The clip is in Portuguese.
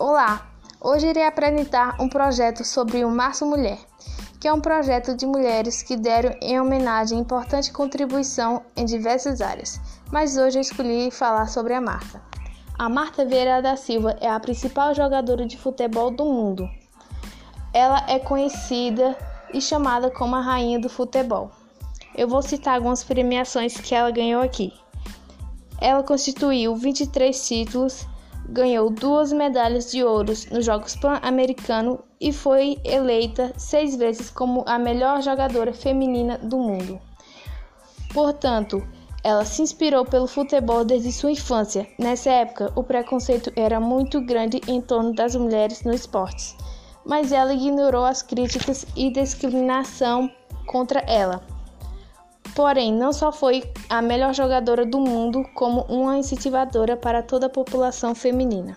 Olá! Hoje irei apresentar um projeto sobre o Março Mulher, que é um projeto de mulheres que deram em homenagem importante contribuição em diversas áreas. Mas hoje eu escolhi falar sobre a Marta. A Marta Vieira da Silva é a principal jogadora de futebol do mundo. Ela é conhecida e chamada como a rainha do futebol. Eu vou citar algumas premiações que ela ganhou aqui. Ela constituiu 23 títulos ganhou duas medalhas de ouro nos Jogos Pan-Americanos e foi eleita seis vezes como a melhor jogadora feminina do mundo. Portanto, ela se inspirou pelo futebol desde sua infância. Nessa época, o preconceito era muito grande em torno das mulheres no esporte, mas ela ignorou as críticas e discriminação contra ela. Porém, não só foi a melhor jogadora do mundo, como uma incentivadora para toda a população feminina.